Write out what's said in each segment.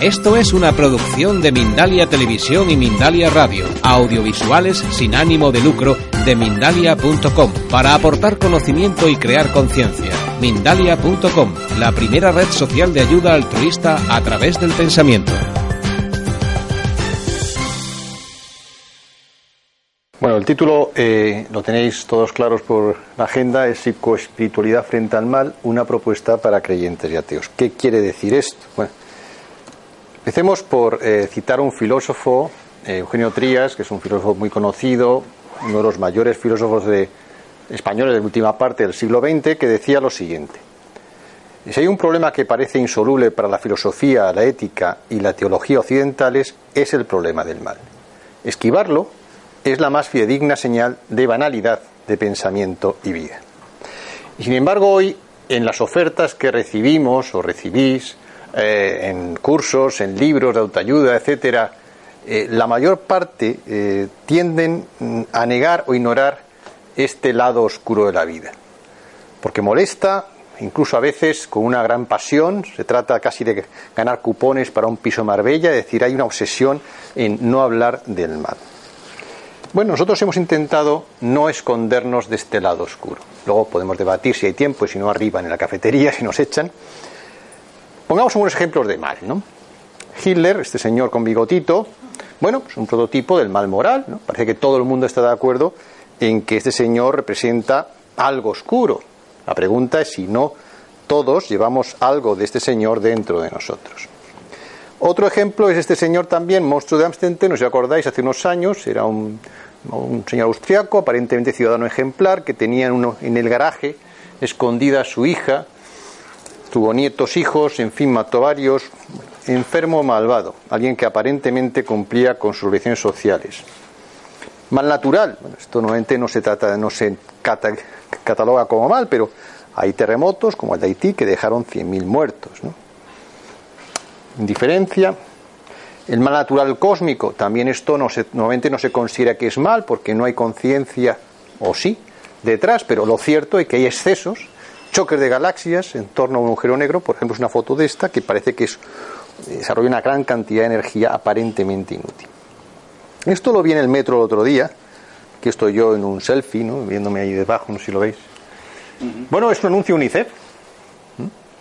Esto es una producción de Mindalia Televisión y Mindalia Radio, audiovisuales sin ánimo de lucro de mindalia.com, para aportar conocimiento y crear conciencia. Mindalia.com, la primera red social de ayuda altruista a través del pensamiento. Bueno, el título eh, lo tenéis todos claros por la agenda, es Psicoespiritualidad frente al mal, una propuesta para creyentes y ateos. ¿Qué quiere decir esto? Bueno, Empecemos por eh, citar un filósofo, eh, Eugenio Trías, que es un filósofo muy conocido, uno de los mayores filósofos españoles de la última parte del siglo XX, que decía lo siguiente. Si hay un problema que parece insoluble para la filosofía, la ética y la teología occidentales, es el problema del mal. Esquivarlo es la más fidedigna señal de banalidad de pensamiento y vida. Y sin embargo, hoy, en las ofertas que recibimos o recibís, eh, en cursos, en libros de autoayuda, etcétera, eh, la mayor parte eh, tienden mm, a negar o ignorar este lado oscuro de la vida. Porque molesta, incluso a veces con una gran pasión, se trata casi de ganar cupones para un piso Marbella, es decir, hay una obsesión en no hablar del mal. Bueno, nosotros hemos intentado no escondernos de este lado oscuro. Luego podemos debatir si hay tiempo y si no arriba en la cafetería, si nos echan. Pongamos unos ejemplos de mal, ¿no? Hitler, este señor con bigotito, bueno, es un prototipo del mal moral, ¿no? Parece que todo el mundo está de acuerdo en que este señor representa algo oscuro. La pregunta es si no todos llevamos algo de este señor dentro de nosotros. Otro ejemplo es este señor también, monstruo de Amsterdam, no sé si acordáis, hace unos años era un, señor austriaco, aparentemente ciudadano ejemplar, que tenía en el garaje escondida a su hija, Tuvo nietos, hijos, en fin, mató varios. Enfermo malvado, alguien que aparentemente cumplía con sus obligaciones sociales. Mal natural, bueno, esto nuevamente no se trata, no se cataloga como mal, pero hay terremotos como el de Haití que dejaron 100.000 muertos. Indiferencia, el mal natural cósmico, también esto no se, normalmente no se considera que es mal porque no hay conciencia, o sí, detrás, pero lo cierto es que hay excesos choques de galaxias en torno a un agujero negro, por ejemplo, es una foto de esta que parece que es, desarrolla una gran cantidad de energía aparentemente inútil. Esto lo vi en el metro el otro día, que estoy yo en un selfie, ¿no? viéndome ahí debajo, no sé si lo veis. Bueno, es un anuncio UNICEF,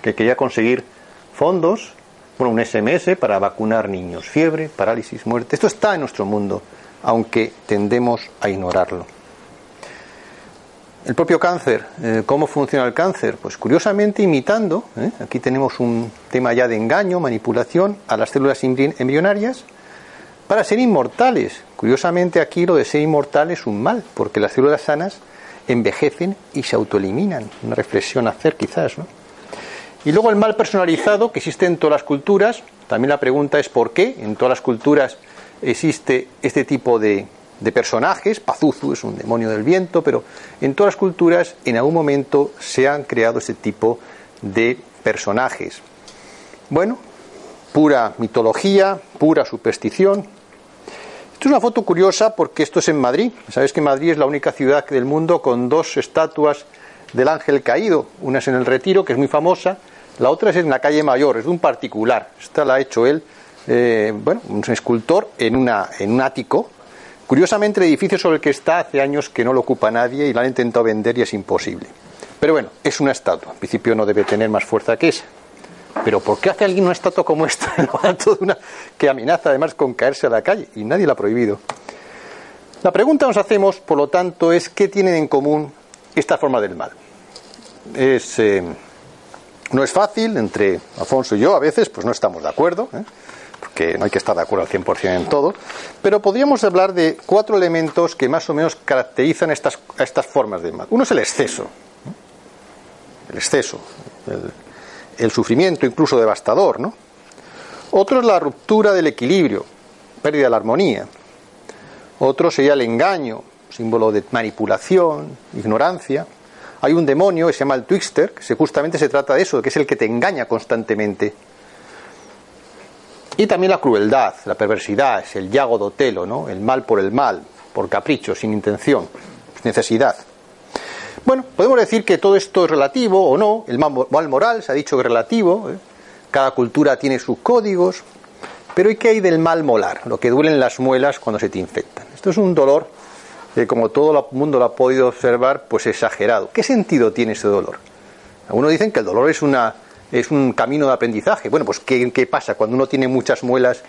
que quería conseguir fondos, bueno, un SMS para vacunar niños, fiebre, parálisis, muerte. Esto está en nuestro mundo, aunque tendemos a ignorarlo. El propio cáncer, eh, ¿cómo funciona el cáncer? Pues curiosamente imitando, ¿eh? aquí tenemos un tema ya de engaño, manipulación a las células embrionarias para ser inmortales. Curiosamente aquí lo de ser inmortal es un mal, porque las células sanas envejecen y se autoeliminan. Una reflexión a hacer quizás, ¿no? Y luego el mal personalizado que existe en todas las culturas. También la pregunta es por qué en todas las culturas existe este tipo de, de personajes, Pazuzu es un demonio del viento, pero en todas las culturas en algún momento se han creado ese tipo de personajes. Bueno, pura mitología, pura superstición. Esto es una foto curiosa porque esto es en Madrid. Sabes que Madrid es la única ciudad del mundo con dos estatuas del ángel caído. Una es en el Retiro, que es muy famosa, la otra es en la calle Mayor, es de un particular. Esta la ha hecho él, eh, bueno, un escultor en, una, en un ático Curiosamente, el edificio sobre el que está hace años que no lo ocupa nadie y lo han intentado vender y es imposible. Pero bueno, es una estatua. En principio no debe tener más fuerza que esa. Pero ¿por qué hace alguien una estatua como esta en lo alto de una que amenaza además con caerse a la calle? Y nadie la ha prohibido. La pregunta que nos hacemos, por lo tanto, es ¿qué tienen en común esta forma del mal? Es, eh, no es fácil, entre Alfonso y yo a veces, pues no estamos de acuerdo. ¿eh? Porque no hay que estar de acuerdo al 100% en todo, pero podríamos hablar de cuatro elementos que más o menos caracterizan estas, estas formas de mal. Uno es el exceso, el exceso, el, sufrimiento incluso devastador, ¿no? Otro es la ruptura del equilibrio, pérdida de la armonía. Otro sería el engaño, símbolo de manipulación, ignorancia. Hay un demonio que se llama el Twixter, que justamente se trata de eso, que es el que te engaña constantemente. Y también la crueldad, la perversidad, es el yago dotelo, ¿no? el mal por el mal, por capricho, sin intención, necesidad. Bueno, podemos decir que todo esto es relativo o no, el mal moral se ha dicho que es relativo, ¿eh? cada cultura tiene sus códigos, pero ¿y qué hay del mal molar? Lo que duelen las muelas cuando se te infectan. Esto es un dolor que como todo el mundo lo ha podido observar, pues exagerado. ¿Qué sentido tiene ese dolor? Algunos dicen que el dolor es una es un camino de aprendizaje. Bueno, pues ¿qué, pasa? Cuando uno tiene muchas muelas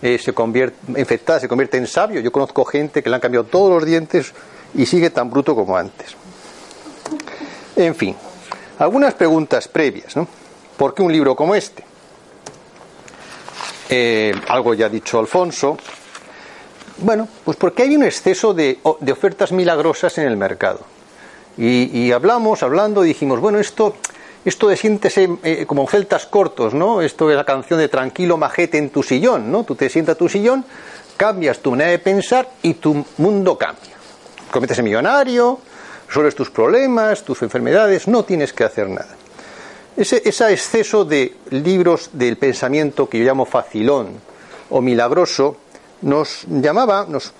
eh, se convierte, infectadas, se convierte en sabio. Yo conozco gente que le han cambiado todos los dientes y sigue tan bruto como antes. En fin, algunas preguntas previas. ¿no? ¿Por qué un libro como este? Eh, algo ya ha dicho Alfonso. Bueno, pues porque hay un exceso de, ofertas milagrosas en el mercado. Y, y, hablamos, hablando, dijimos, bueno, esto esto de siéntese eh, como celtas cortos, ¿no? Esto es la canción de Tranquilo majete en tu sillón, ¿no? Tú te sientas a tu sillón, cambias tu manera de pensar y tu mundo cambia. Cometes millonario, resuelves tus problemas, tus enfermedades, no tienes que hacer nada. Ese, ese exceso de libros del pensamiento que yo llamo facilón o milagroso nos llamaba nos,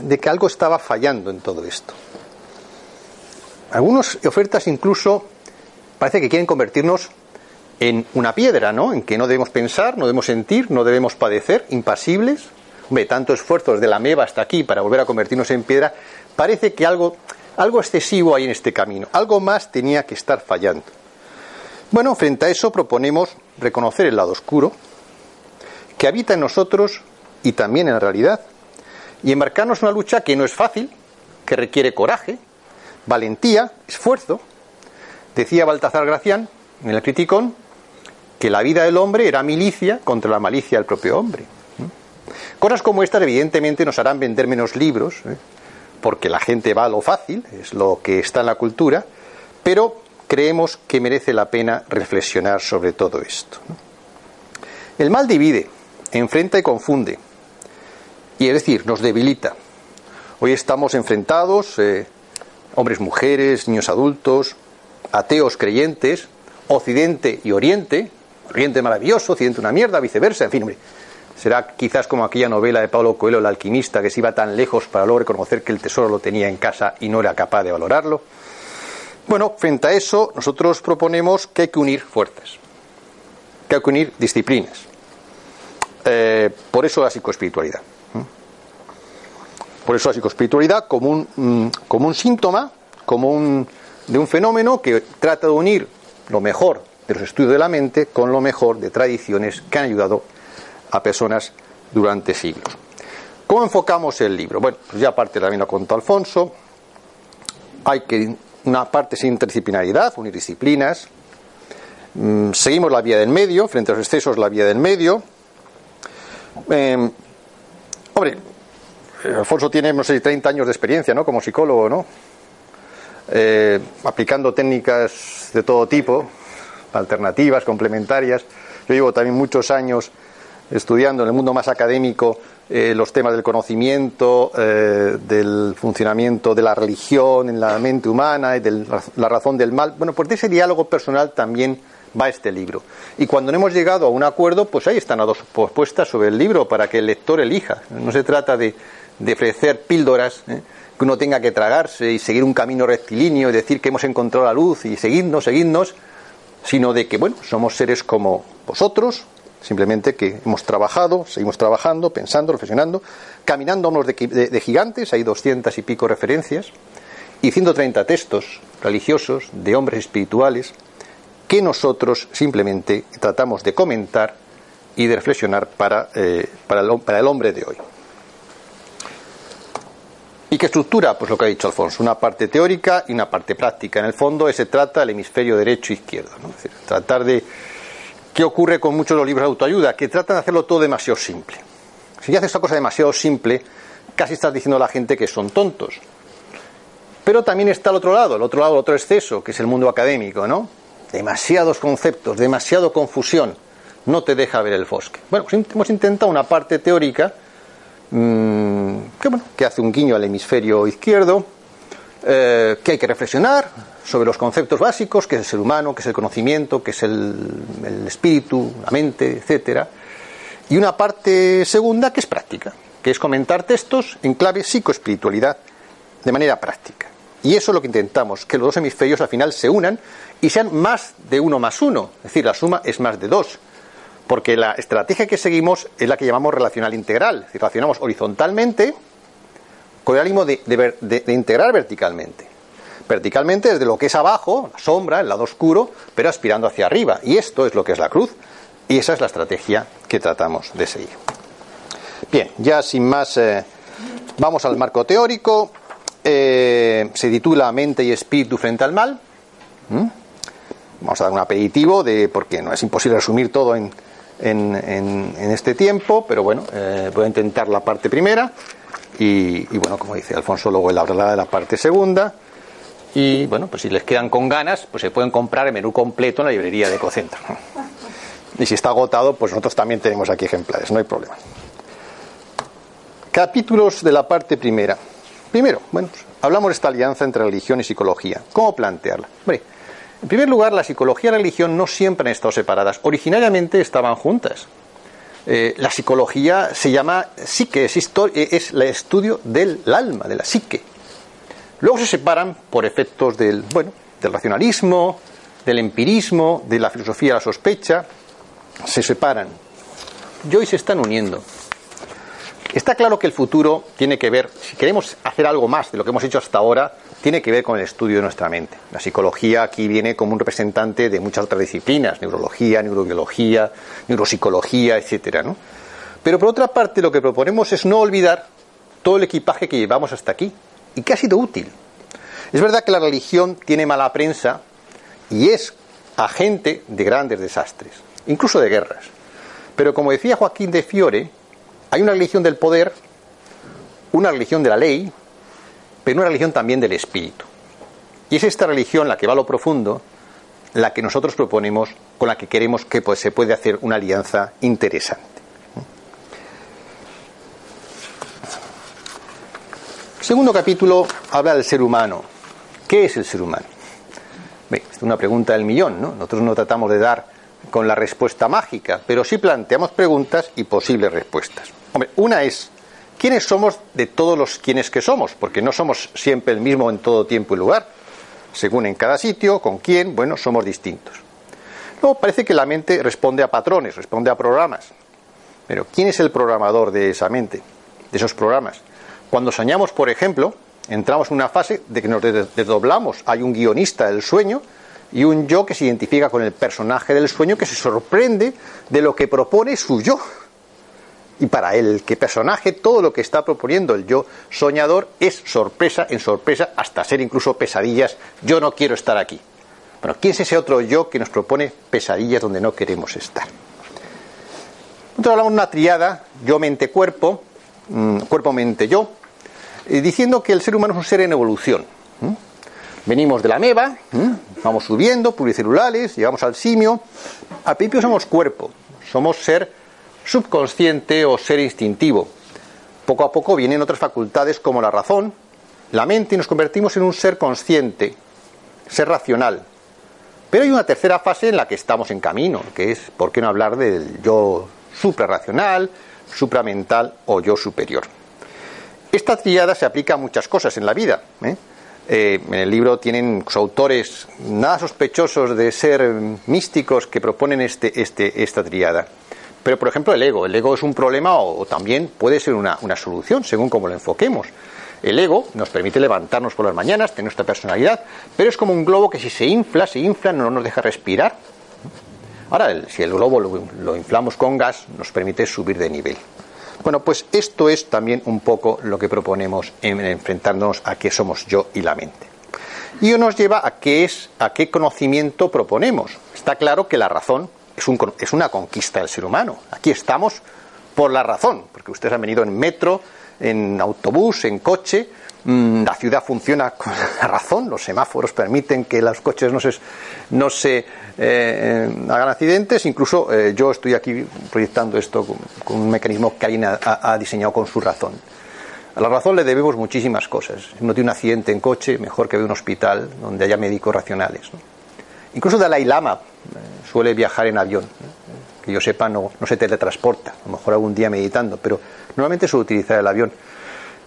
de que algo estaba fallando en todo esto. Algunas ofertas incluso parece que quieren convertirnos en una piedra, ¿no? En que no debemos pensar, no debemos sentir, no debemos padecer, impasibles. Hombre, tanto esfuerzo desde la meba hasta aquí para volver a convertirnos en piedra, parece que algo, algo excesivo hay en este camino, algo más tenía que estar fallando. Bueno, frente a eso proponemos reconocer el lado oscuro que habita en nosotros y también en la realidad, y embarcarnos en una lucha que no es fácil, que requiere coraje, valentía, esfuerzo, Decía Baltasar Gracián en el Criticón que la vida del hombre era milicia contra la malicia del propio hombre. Cosas como estas evidentemente nos harán vender menos libros, ¿eh? porque la gente va a lo fácil, es lo que está en la cultura, pero creemos que merece la pena reflexionar sobre todo esto. El mal divide, enfrenta y confunde, y es decir, nos debilita. Hoy estamos enfrentados, eh, hombres, mujeres, niños adultos, ateos creyentes, Occidente y Oriente, Oriente maravilloso, Occidente una mierda, viceversa, en fin. Será quizás como aquella novela de Pablo Coelho, El alquimista, que se iba tan lejos para luego reconocer que el tesoro lo tenía en casa y no era capaz de valorarlo. Bueno, frente a eso, nosotros proponemos que hay que unir fuerzas, que hay que unir disciplinas. Eh, por eso la psicoespiritualidad. Por eso la psicoespiritualidad como un, mm, como un síntoma, como un, de un fenómeno que trata de unir lo mejor de los estudios de la mente con lo mejor de tradiciones que han ayudado a personas durante siglos. ¿Cómo enfocamos el libro? Bueno, pues ya aparte también lo contó Alfonso. Hay que una parte sin interdisciplinaridad, unir disciplinas. Mm, seguimos la vía del medio, frente a los excesos, la vía del medio. Em, hombre, Alfonso tiene, no sé, 30 años de experiencia, ¿no? Como psicólogo, ¿no? Eh, aplicando técnicas de todo tipo, alternativas, complementarias. Yo llevo también muchos años estudiando en el mundo más académico eh, los temas del conocimiento, eh, del funcionamiento de la religión en la mente humana y de la razón del mal. Bueno, por ese diálogo personal también va este libro. Y cuando no hemos llegado a un acuerdo, pues ahí están las dos propuestas sobre el libro para que el lector elija. No se trata de, de ofrecer píldoras que uno tenga que tragarse y seguir un camino rectilíneo y decir que hemos encontrado la luz y seguidnos, seguidnos, sino de que, bueno, somos seres como vosotros, simplemente que hemos trabajado, seguimos trabajando, pensando, reflexionando, caminando de, de, gigantes, hay doscientas y pico referencias, y 130 textos religiosos de hombres espirituales que nosotros simplemente tratamos de comentar y de reflexionar para, eh, para, el, para el hombre de hoy. ¿Y qué estructura? Pues lo que ha dicho Alfonso, una parte teórica y una parte práctica. En el fondo se trata del hemisferio derecho e izquierdo. Es decir, tratar de... ¿Qué ocurre con muchos de los libros de autoayuda? Que tratan de hacerlo todo demasiado simple. Si haces esta cosa demasiado simple, casi estás diciendo a la gente que son tontos. Pero también está el otro lado, el otro lado, el otro exceso, que es el mundo académico, ¿no? Demasiados conceptos, demasiado confusión. no te deja ver el bosque. Bueno, pues hemos intentado una parte teórica mm, que, bueno, que hace un guiño al hemisferio izquierdo, eh, que hay que reflexionar sobre los conceptos básicos, que es el ser humano, que es el conocimiento, que es el, el espíritu, la mente, etcétera, y una parte segunda que es práctica, que es comentar textos en clave psicoespiritualidad de manera práctica. Y eso es lo que intentamos, que los dos hemisferios al final se unan y sean más de uno más uno, es decir, la suma es más de dos. Porque la estrategia que seguimos es la que llamamos relacional integral, decir, relacionamos horizontalmente con el ánimo de, de integrar verticalmente. Verticalmente desde lo que es abajo, la sombra, el lado oscuro, pero aspirando hacia arriba. Y esto es lo que es la cruz. Y esa es la estrategia que tratamos de seguir. Bien, ya sin más, eh, vamos al marco teórico. Eh, se titula Mente y Espíritu frente al mal. ¿Mm? Vamos a dar un aperitivo de, porque no es imposible resumir todo en, en, este tiempo, pero bueno, eh, voy a intentar la parte primera. Y, bueno, como dice Alfonso, luego él hablará de la parte segunda. Y bueno, pues si les quedan con ganas, pues se pueden comprar el menú completo en la librería de Ecocentro. Y si está agotado, pues nosotros también tenemos aquí ejemplares, no hay problema. Capítulos de la parte primera. Primero, bueno, hablamos de esta alianza entre religión y psicología. ¿Cómo plantearla? En primer lugar, la psicología y la religión no siempre han estado separadas. Originariamente estaban juntas. Eh, la psicología se llama psique, es, eh, es el estudio del alma, de la psique. Luego se separan por efectos del, bueno, del racionalismo, del empirismo, de la filosofía de la sospecha, se separan y hoy se están uniendo. Está claro que el futuro tiene que ver, si queremos hacer algo más de lo que hemos hecho hasta ahora, tiene que ver con el estudio de nuestra mente. La psicología aquí viene como un representante de muchas otras disciplinas, neurología, neurobiología, neuropsicología, etcétera. Pero por otra parte, lo que proponemos es no olvidar todo el equipaje que llevamos hasta aquí y que ha sido útil. Es verdad que la religión tiene mala prensa y es agente de grandes desastres incluso de guerras. Pero como decía Joaquín de Fiore, hay una religión del poder, una religión de la ley, pero una religión también del espíritu. Y es esta religión la que va a lo profundo, la que nosotros proponemos, con la que queremos que pues, se puede hacer una alianza interesante. segundo capítulo habla del ser humano. ¿Qué es el ser humano? es una pregunta del millón, ¿no? Nosotros no tratamos de dar con la respuesta mágica, pero sí planteamos preguntas y posibles respuestas. Hombre, una es, ¿quiénes somos de todos los quienes que somos? Porque no somos siempre el mismo en todo tiempo y lugar. Según en cada sitio, con quién, bueno, somos distintos. Luego parece que la mente responde a patrones, responde a programas. Pero ¿quién es el programador de esa mente, de esos programas? Cuando soñamos, por ejemplo, entramos en una fase de que nos desdoblamos. Hay un guionista del sueño y un yo que se identifica con el personaje del sueño que se sorprende de lo que propone su yo. Y para él, que personaje, todo lo que está proponiendo el yo soñador es sorpresa en sorpresa, hasta ser incluso pesadillas. Yo no quiero estar aquí. Bueno, ¿quién es ese otro yo que nos propone pesadillas donde no queremos estar? Nosotros hablamos de una triada, yo, mente, cuerpo, mm, cuerpo, mente, yo, eh, diciendo que el ser humano es un ser en evolución. Venimos de la meba, vamos subiendo, pluricelulares, llegamos al simio. Al principio somos cuerpo, somos ser subconsciente o ser instintivo. Poco a poco vienen otras facultades como la razón, la mente y nos convertimos en un ser consciente, ser racional. Pero hay una tercera fase en la que estamos en camino, que es, ¿por qué no hablar del yo suprarracional, supramental o yo superior? Esta triada se aplica a muchas cosas en la vida. ¿eh? Eh, en el libro tienen autores nada sospechosos de ser místicos que proponen este, este, esta triada. Pero, por ejemplo, el ego. El ego es un problema o, también puede ser una, solución, según como lo enfoquemos. El ego nos permite levantarnos por las mañanas, tener nuestra personalidad, pero es como un globo que si se infla, se infla, no nos deja respirar. Ahora, si el globo lo inflamos con gas, nos permite subir de nivel. Bueno, pues esto es también un poco lo que proponemos en enfrentarnos a qué somos yo y la mente. Y nos lleva a qué es, a qué conocimiento proponemos. Está claro que la razón es, un, es una conquista del ser humano. Aquí estamos por la razón, porque ustedes han venido en metro, en autobús, en coche, mm, la ciudad funciona con la razón, los semáforos permiten que los coches no se, no se eh, hagan accidentes, incluso eh, yo estoy aquí proyectando esto con, un mecanismo que alguien ha, diseñado con su razón. A la razón le debemos muchísimas cosas. Si uno tiene un accidente en coche, mejor que vea un hospital donde haya médicos racionales. Incluso Dalai Lama eh, suele viajar en avión. Que yo sepa, no, no se teletransporta. A lo mejor algún día meditando, pero normalmente suele utilizar el avión.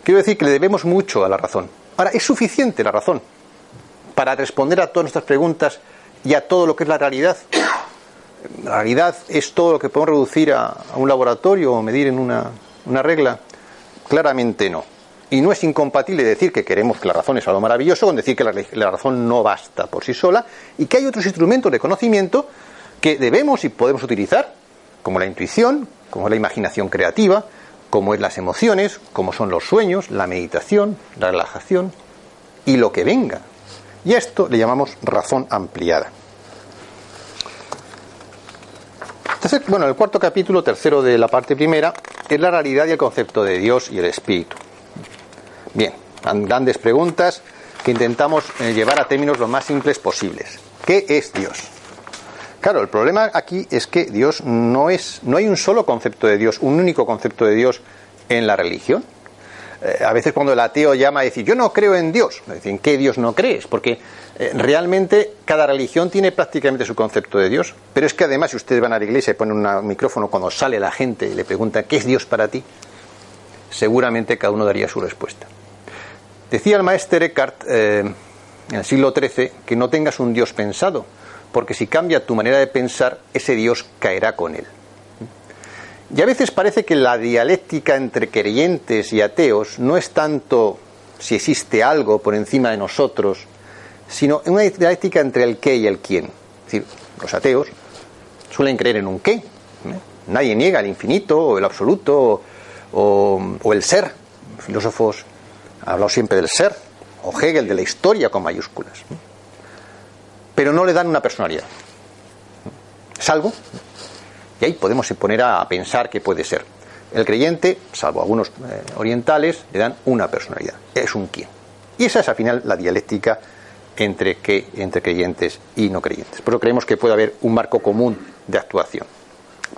Quiero decir que le debemos mucho a la razón. Ahora, ¿es suficiente la razón para responder a todas nuestras preguntas y a todo lo que es la realidad? La realidad es todo lo que podemos reducir a, un laboratorio o medir en una, una regla. Claramente no. Y no es incompatible decir que queremos que la razón es algo maravilloso con decir que la, razón no basta por sí sola y que hay otros instrumentos de conocimiento que debemos y podemos utilizar, como la intuición, como la imaginación creativa, como es las emociones, como son los sueños, la meditación, la relajación y lo que venga. Y a esto le llamamos razón ampliada. Bueno, el cuarto capítulo, tercero de la parte primera, es la realidad y el concepto de Dios y el Espíritu. Bien, grandes preguntas que intentamos eh, llevar a términos lo más simples posibles. ¿Qué es Dios? Claro, el problema aquí es que Dios no es, no hay un solo concepto de Dios, un único concepto de Dios en la religión. Eh, a veces cuando el ateo llama a decir yo no creo en Dios, ¿en qué Dios no crees? Porque eh, realmente cada religión tiene prácticamente su concepto de Dios. Pero es que además si ustedes van a la iglesia y ponen un micrófono cuando sale la gente y le pregunta ¿qué es Dios para ti? Seguramente cada uno daría su respuesta. Decía el maestro Eckhart eh, en el siglo XIII que no tengas un Dios pensado, porque si cambia tu manera de pensar, ese Dios caerá con él. Y a veces parece que la dialéctica entre creyentes y ateos no es tanto si existe algo por encima de nosotros, sino una dialéctica entre el qué y el quién. Es decir, los ateos suelen creer en un qué. ¿eh? Nadie niega el infinito o el absoluto o, o el ser. filósofos ha hablado siempre del ser, o Hegel de la historia con mayúsculas. Pero no le dan una personalidad. Es algo, y ahí podemos poner a pensar que puede ser. El creyente, salvo algunos eh, orientales, le dan una personalidad. Es un quién. Y esa es al final la dialéctica entre, que, entre creyentes y no creyentes. Por eso creemos que puede haber un marco común de actuación.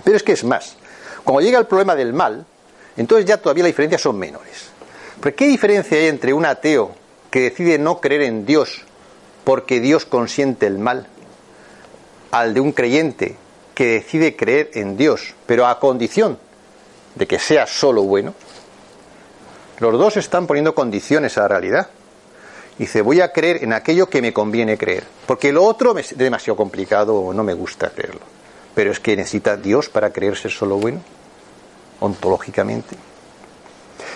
Pero es que es más. Cuando llega el problema del mal, entonces ya todavía las diferencias son menores. ¿Qué diferencia hay entre un ateo que decide no creer en Dios porque Dios consiente el mal al de un creyente que decide creer en Dios, pero a condición de que sea solo bueno? Los dos están poniendo condiciones a la realidad. Dice, voy a creer en aquello que me conviene creer, porque lo otro es demasiado complicado o no me gusta creerlo. Pero es que necesita Dios para creer ser solo bueno, ontológicamente.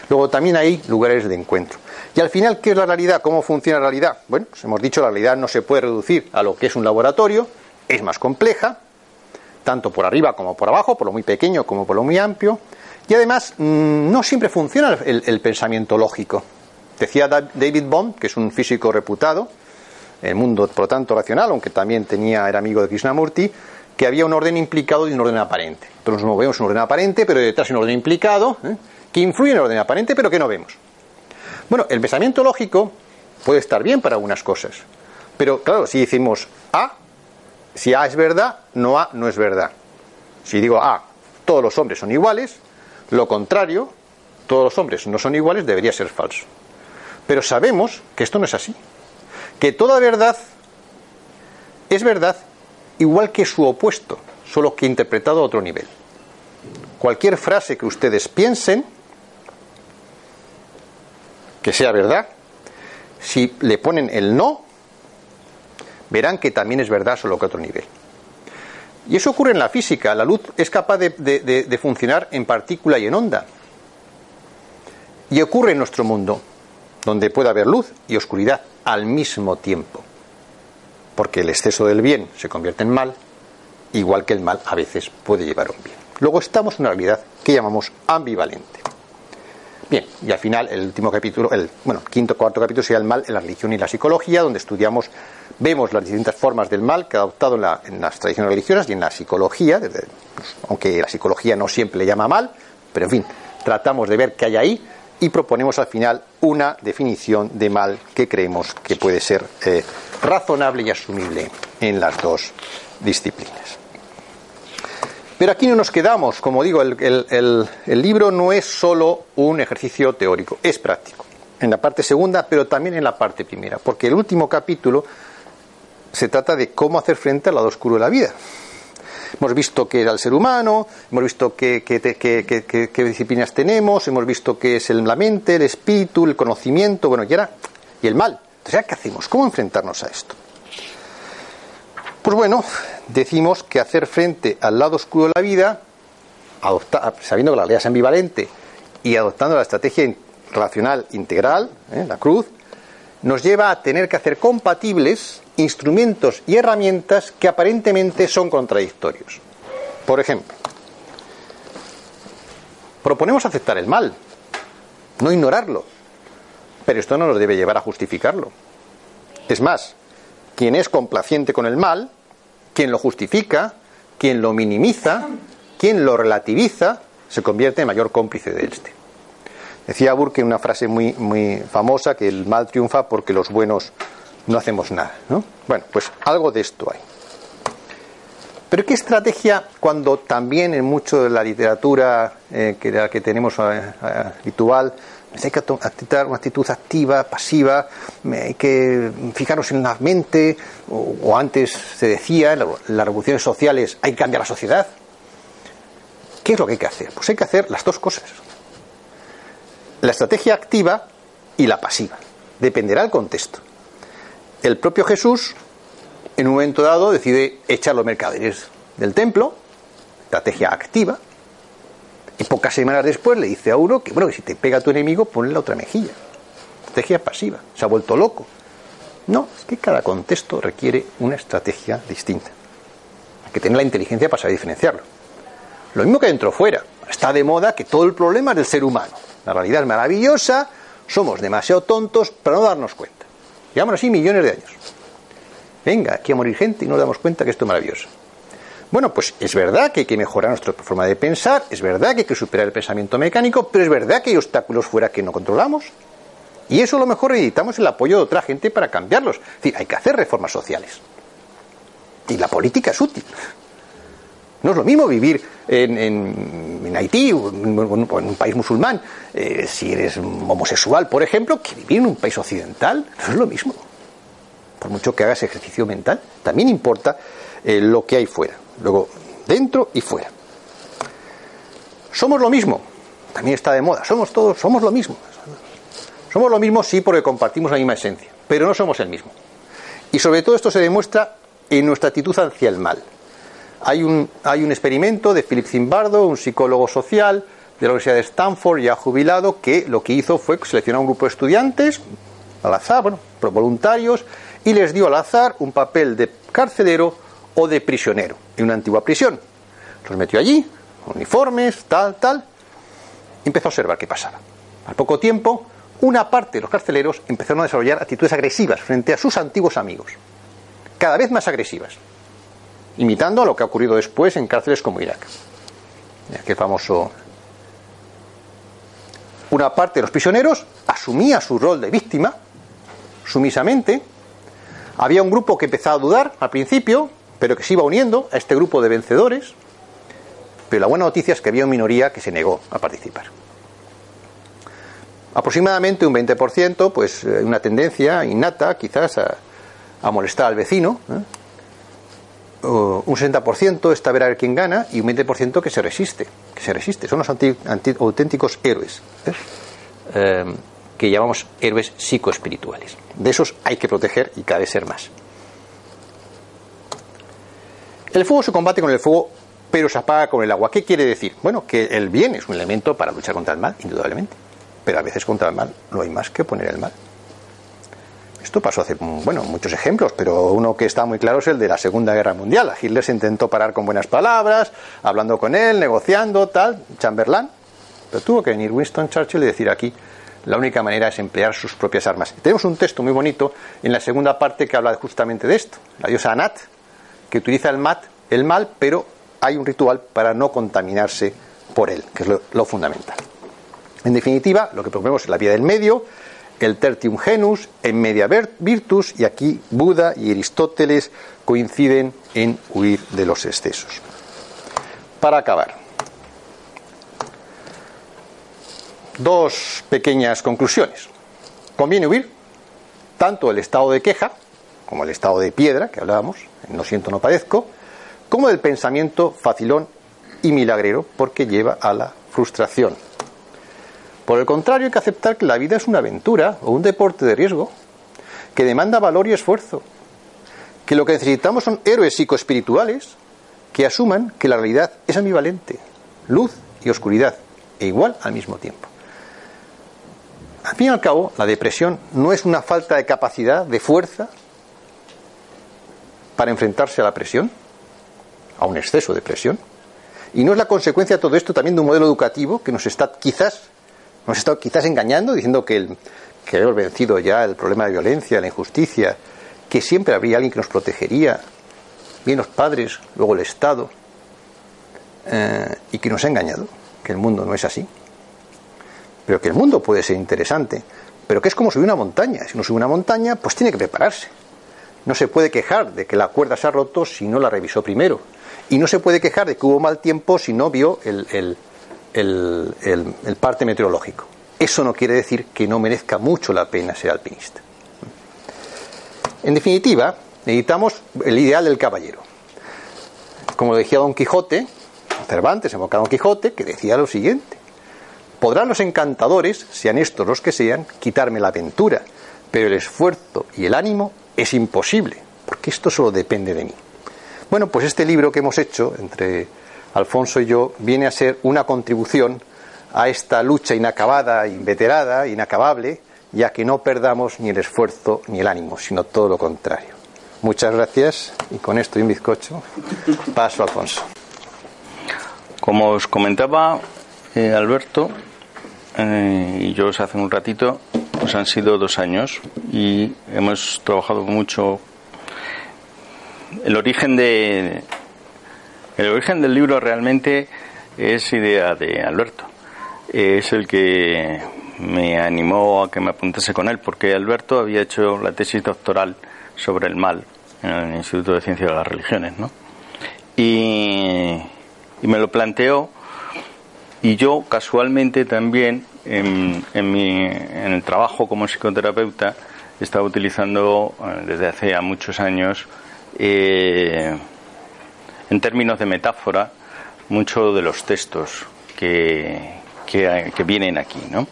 Luego también hay lugares de encuentro. Y al final, ¿qué es la realidad? ¿Cómo funciona la realidad? Bueno, pues hemos dicho, la realidad no se puede reducir a lo que es un laboratorio, es más compleja, tanto por arriba como por abajo, por lo muy pequeño como por lo muy amplio, y además mm, no siempre funciona el, pensamiento lógico. Decía David Bohm, que es un físico reputado, el mundo, por lo tanto, racional, aunque también tenía, era amigo de Krishnamurti, que había un orden implicado y un orden aparente. Entonces nos vemos un orden aparente, pero detrás hay un orden implicado. ¿eh? Que influye en el orden aparente, pero que no vemos. Bueno, el pensamiento lógico puede estar bien para algunas cosas, pero claro, si decimos A, si A es verdad, no A no es verdad. Si digo A, todos los hombres son iguales, lo contrario, todos los hombres no son iguales, debería ser falso. Pero sabemos que esto no es así. Que toda verdad es verdad igual que su opuesto, solo que interpretado a otro nivel. Cualquier frase que ustedes piensen que sea verdad, si le ponen el no, verán que también es verdad, solo que a otro nivel. Y eso ocurre en la física. La luz es capaz de, funcionar en partícula y en onda. Y ocurre en nuestro mundo, donde puede haber luz y oscuridad al mismo tiempo. Porque el exceso del bien se convierte en mal, igual que el mal a veces puede llevar a un bien. Luego estamos en una realidad que llamamos ambivalente. Bien, y al final el último capítulo, el bueno, quinto cuarto capítulo sería el mal en la religión y la psicología, donde estudiamos, vemos las distintas formas del mal que ha adoptado en, las tradiciones religiosas y en la psicología, aunque la psicología no siempre le llama mal, pero en fin, tratamos de ver qué hay ahí y proponemos al final una definición de mal que creemos que puede ser eh, razonable y asumible en las dos disciplinas. Pero aquí no nos quedamos, como digo, el, libro no es solo un ejercicio teórico, es práctico, en la parte segunda, pero también en la parte primera, porque el último capítulo se trata de cómo hacer frente al lado oscuro de la vida. Hemos visto qué era el ser humano, hemos visto qué, disciplinas tenemos, hemos visto qué es la mente, el espíritu, el conocimiento, bueno, y, era, y el mal. Entonces, ¿qué hacemos? ¿Cómo enfrentarnos a esto? Pues bueno, decimos que hacer frente al lado oscuro de la vida, sabiendo que la realidad es ambivalente y adoptando la estrategia relacional integral, ¿eh? la cruz, nos lleva a tener que hacer compatibles instrumentos y herramientas que aparentemente son contradictorios. Por ejemplo, proponemos aceptar el mal, no ignorarlo, pero esto no nos debe llevar a justificarlo. Es más, quien es complaciente con el mal, quien lo justifica, quien lo minimiza, quien lo relativiza, se convierte en mayor cómplice de este. Decía Burke una frase muy, muy famosa que el mal triunfa porque los buenos no hacemos nada. ¿no? Bueno, pues algo de esto hay. Pero ¿qué estrategia cuando también en mucho de la literatura eh, que tenemos eh, eh, habitual hay que adoptar una actitud activa, pasiva, hay que fijarnos en la mente, o, antes se decía, en las revoluciones sociales hay que cambiar la sociedad. ¿Qué es lo que hay que hacer? Pues hay que hacer las dos cosas. La estrategia activa y la pasiva. Dependerá del contexto. El propio Jesús, en un momento dado, decide echar los mercaderes del templo, estrategia activa, y pocas semanas después le dice a uno que, bueno, que si te pega tu enemigo, ponle la otra mejilla. Estrategia pasiva. Se ha vuelto loco. No, es que cada contexto requiere una estrategia distinta. Hay que tener la inteligencia para saber diferenciarlo. Lo mismo que dentro fuera. Está de moda que todo el problema es del ser humano. La realidad es maravillosa, somos demasiado tontos para no darnos cuenta. Llevamos así millones de años. Venga, aquí a morir gente y no damos cuenta que esto es maravilloso. Bueno, pues es verdad que hay que mejorar nuestra forma de pensar, es verdad que hay que superar el pensamiento mecánico, pero es verdad que hay obstáculos fuera que no controlamos. Y eso a lo mejor necesitamos el apoyo de otra gente para cambiarlos. Es decir, hay que hacer reformas sociales. Y la política es útil. No es lo mismo vivir en, Haití o en, un país musulmán, eh, si eres homosexual, por ejemplo, que vivir en un país occidental. No es lo mismo. Por mucho que hagas ejercicio mental, también importa eh, lo que hay fuera. Luego, dentro y fuera. Somos lo mismo. También está de moda. Somos todos, somos lo mismo. Somos lo mismo sí porque compartimos la misma esencia, pero no somos el mismo. Y sobre todo esto se demuestra en nuestra actitud hacia el mal. Hay un, hay un experimento de Philip Zimbardo, un psicólogo social de la Universidad de Stanford, ya jubilado, que lo que hizo fue seleccionar un grupo de estudiantes al azar, bueno, voluntarios, y les dio al azar un papel de carcelero o de prisionero en una antigua prisión. Los metió allí, uniformes, tal, tal, y empezó a observar qué pasaba. Al poco tiempo, una parte de los carceleros empezaron a desarrollar actitudes agresivas frente a sus antiguos amigos, cada vez más agresivas, imitando a lo que ha ocurrido después en cárceles como Irak. Qué famoso. Una parte de los prisioneros asumía su rol de víctima sumisamente. Había un grupo que empezaba a dudar al principio, pero que se iba uniendo a este grupo de vencedores. Pero la buena noticia es que había una minoría que se negó a participar. Aproximadamente un 20%, pues eh, una tendencia innata quizás a, molestar al vecino. ¿eh? un 60% está a ver a ver quién gana y un 20% que se resiste. Que se resiste. Son los auténticos héroes. ¿eh? que llamamos héroes psicoespirituales. De esos hay que proteger y cada vez ser más. El fuego se combate con el fuego, pero se apaga con el agua. ¿Qué quiere decir? Bueno, que el bien es un elemento para luchar contra el mal, indudablemente. Pero a veces contra el mal no hay más que poner el mal. Esto pasó hace, bueno, muchos ejemplos, pero uno que está muy claro es el de la Segunda Guerra Mundial. Hitler se intentó parar con buenas palabras, hablando con él, negociando, tal, Chamberlain. Pero tuvo que venir Winston Churchill y decir aquí, la única manera es emplear sus propias armas. tenemos un texto muy bonito en la segunda parte que habla justamente de esto. La diosa Anat, que utiliza el, mat, el mal, pero hay un ritual para no contaminarse por él, que es lo, fundamental. En definitiva, lo que proponemos es la vía del medio, el tertium genus, en media virtus, y aquí Buda y Aristóteles coinciden en huir de los excesos. Para acabar, dos pequeñas conclusiones. Conviene huir tanto del estado de queja, como el estado de piedra que hablábamos, no siento, no padezco, como del pensamiento facilón y milagrero, porque lleva a la frustración. Por el contrario, hay que aceptar que la vida es una aventura o un deporte de riesgo que demanda valor y esfuerzo. Que lo que necesitamos son héroes psicoespirituales que asuman que la realidad es ambivalente, luz y oscuridad, e igual al mismo tiempo. Al fin y al cabo, la depresión no es una falta de capacidad, de fuerza, para enfrentarse a la presión, a un exceso de presión. Y no es la consecuencia de todo esto también de un modelo educativo que nos está quizás nos está quizás engañando, diciendo que, el, que hemos vencido ya el problema de violencia, la injusticia, que siempre habría alguien que nos protegería, bien los padres, luego el Estado, eh, y que nos ha engañado, que el mundo no es así. Pero que el mundo puede ser interesante, pero que es como subir una montaña. Si uno sube una montaña, pues tiene que prepararse. No se puede quejar de que la cuerda se ha roto si no la revisó primero. Y no se puede quejar de que hubo mal tiempo si no vio el, el, parte meteorológico. Eso no quiere decir que no merezca mucho la pena ser alpinista. En definitiva, necesitamos el ideal del caballero. Como decía Don Quijote, Cervantes, evocado Don Quijote, que decía lo siguiente: Podrán los encantadores, sean estos los que sean, quitarme la aventura, pero el esfuerzo y el ánimo es imposible, porque esto solo depende de mí. Bueno, pues este libro que hemos hecho entre Alfonso y yo, viene a ser una contribución a esta lucha inacabada, inveterada, inacabable, ya que no perdamos ni el esfuerzo ni el ánimo, sino todo lo contrario. Muchas gracias y con esto y un bizcocho paso a Alfonso. Como os comentaba eh, Alberto eh, y yo os hace un ratito, pues han sido dos años y hemos trabajado mucho el origen de, el origen del libro realmente es idea de Alberto. Es el que me animó a que me apuntase con él, porque Alberto había hecho la tesis doctoral sobre el mal en el Instituto de Ciencias de las Religiones, ¿no? Y, me lo planteó y yo casualmente también en, mi, en el trabajo como psicoterapeuta estaba utilizando eh, desde hace ya muchos años eh, en términos de metáfora, muchos de los textos que, que, vienen aquí, ¿no?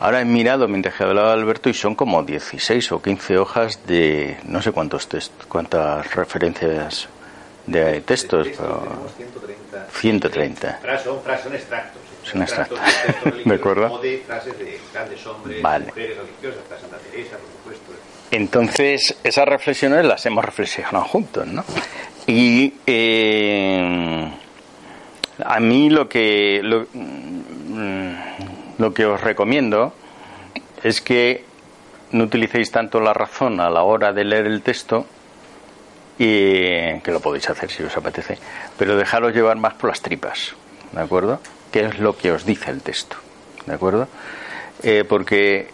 Ahora he mirado mientras que hablaba Alberto y son como 16 o 15 hojas de no sé cuántos textos, cuántas referencias de textos. 130. 130. Son, son extractos. Son extractos. ¿De acuerdo? de frases de grandes hombres, vale. mujeres religiosas, Santa Teresa, por supuesto. Entonces, esas reflexiones las hemos reflexionado juntos, ¿no? Y eh, a mí lo que mm, lo, que os recomiendo es que no utilicéis tanto la razón a la hora de leer el texto y que lo podéis hacer si os apetece, pero dejaros llevar más por las tripas, ¿de acuerdo? ¿Qué es lo que os dice el texto? ¿De acuerdo? Eh, porque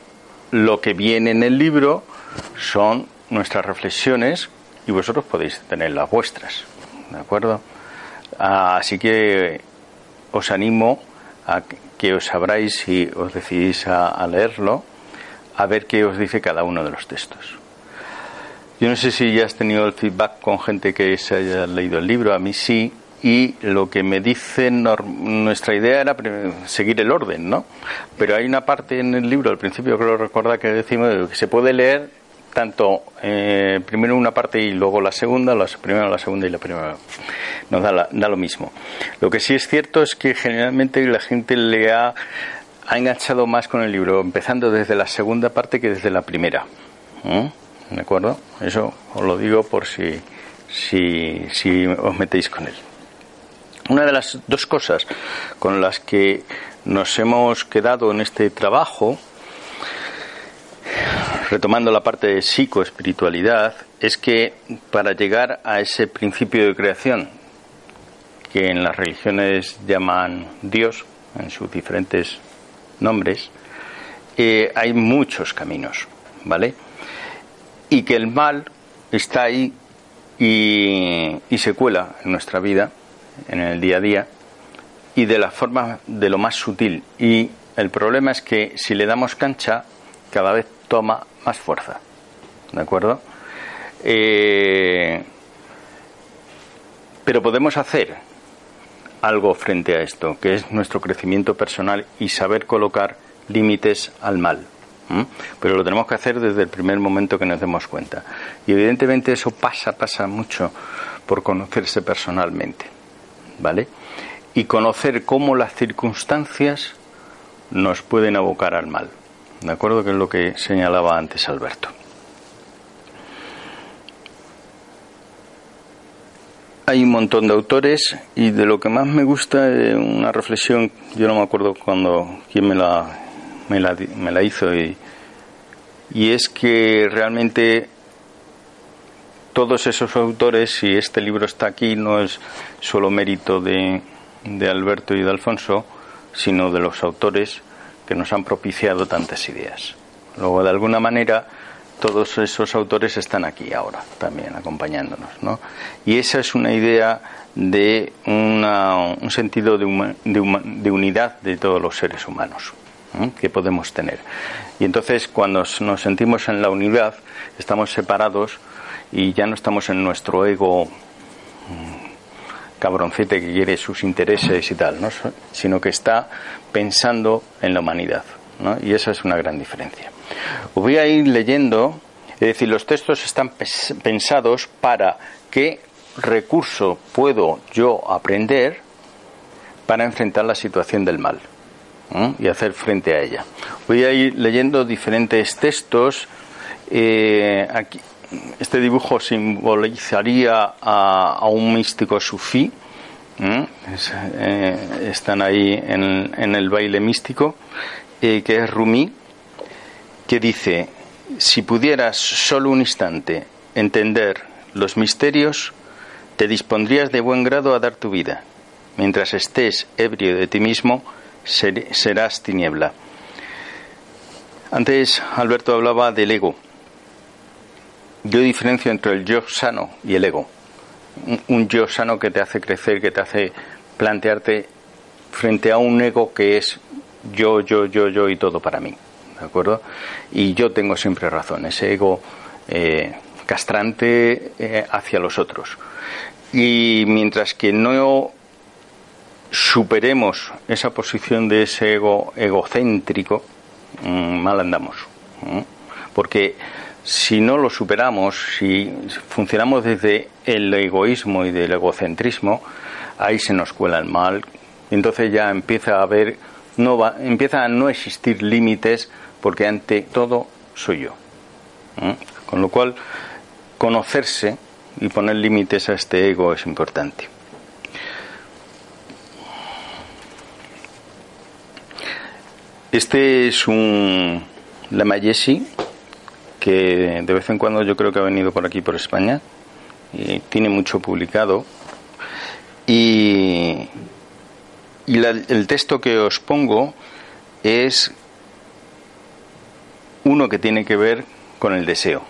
lo que viene en el libro son nuestras reflexiones y vosotros podéis tener las vuestras. ¿De acuerdo? Así que os animo a que os abráis si os decidís a, leerlo, a ver qué os dice cada uno de los textos. Yo no sé si ya has tenido el feedback con gente que se haya leído el libro, a mí sí, y lo que me dicen, nuestra idea era seguir el orden, ¿no? Pero hay una parte en el libro, al principio que lo recuerda que decimos que se puede leer tanto eh, primero una parte y luego la segunda, la primera, la segunda y la primera. Nos da, da lo mismo. Lo que sí es cierto es que generalmente la gente le ha, ha enganchado más con el libro, empezando desde la segunda parte que desde la primera. ¿De acuerdo? Eso os lo digo por si, si, si os metéis con él. Una de las dos cosas con las que nos hemos quedado en este trabajo retomando la parte de psicoespiritualidad, es que para llegar a ese principio de creación que en las religiones llaman Dios, en sus diferentes nombres, eh, hay muchos caminos, ¿vale? Y que el mal está ahí y, y se cuela en nuestra vida, en el día a día, y de la forma de lo más sutil. Y el problema es que si le damos cancha, cada vez toma más fuerza. ¿De acuerdo? Eh, pero podemos hacer algo frente a esto, que es nuestro crecimiento personal y saber colocar límites al mal. Pero lo tenemos que hacer desde el primer momento que nos demos cuenta. Y evidentemente eso pasa, pasa mucho por conocerse personalmente. ¿Vale? Y conocer cómo las circunstancias nos pueden abocar al mal. ¿De acuerdo? Que es lo que señalaba antes Alberto. Hay un montón de autores y de lo que más me gusta es una reflexión, yo no me acuerdo cuando quién me la, me la, me la hizo y, y es que realmente todos esos autores, y este libro está aquí, no es solo mérito de, de Alberto y de Alfonso, sino de los autores que nos han propiciado tantas ideas. Luego, de alguna manera, todos esos autores están aquí ahora también acompañándonos. ¿no? Y esa es una idea de un sentido de, de, unidad de todos los seres humanos que podemos tener. Y entonces cuando nos sentimos en la unidad, estamos separados y ya no estamos en nuestro ego mm, cabroncete que quiere sus intereses y tal, ¿no? sino que está pensando en la humanidad. ¿no? Y esa es una gran diferencia. Voy a ir leyendo, es decir, los textos están pensados para qué recurso puedo yo aprender para enfrentar la situación del mal y hacer frente a ella. Voy a ir leyendo diferentes textos. Eh, aquí, este dibujo simbolizaría a, un místico sufí. Eh, están ahí en, el baile místico, eh, que es Rumi, que dice, si pudieras solo un instante entender los misterios, te dispondrías de buen grado a dar tu vida. Mientras estés ebrio de ti mismo, serás tiniebla. Antes Alberto hablaba del ego. Yo diferencio entre el yo sano y el ego. Un, yo sano que te hace crecer, que te hace plantearte frente a un ego que es yo, yo, yo, yo y todo para mí. ¿De acuerdo? Y yo tengo siempre razón, ese ego eh, castrante eh, hacia los otros. Y mientras que no superemos esa posición de ese ego egocéntrico, mm, mal andamos. Porque si no lo superamos, si funcionamos desde el egoísmo y del egocentrismo, ahí se nos cuela el mal. Entonces ya empieza a haber, no va, empieza a no existir límites porque ante todo soy yo. Con lo cual, conocerse y poner límites a este ego es importante. Este es un Lama Yesi que de vez en cuando yo creo que ha venido por aquí, por España, y tiene mucho publicado. Y, el texto que os pongo es uno que tiene que ver con el deseo.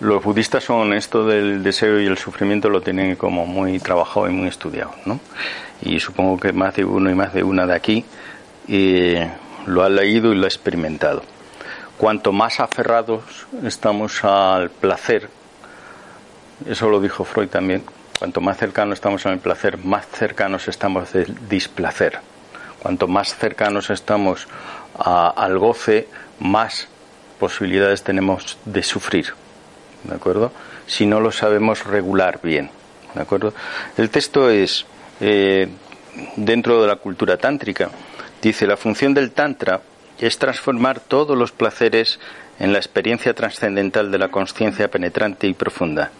Los budistas son esto del deseo y el sufrimiento lo tienen como muy trabajado y muy estudiado, ¿no? Y supongo que más de uno y más de una de aquí y lo ha leído y lo ha experimentado. Cuanto más aferrados estamos al placer, eso lo dijo Freud también, cuanto más cercanos estamos al placer, más cercanos estamos del displacer. Cuanto más cercanos estamos al goce, más posibilidades tenemos de sufrir. ¿De acuerdo? Si no lo sabemos regular bien. ¿De acuerdo? El texto es eh, dentro de la cultura tántrica Dice, la función del Tantra es transformar todos los placeres en la experiencia trascendental de la conciencia penetrante y profunda.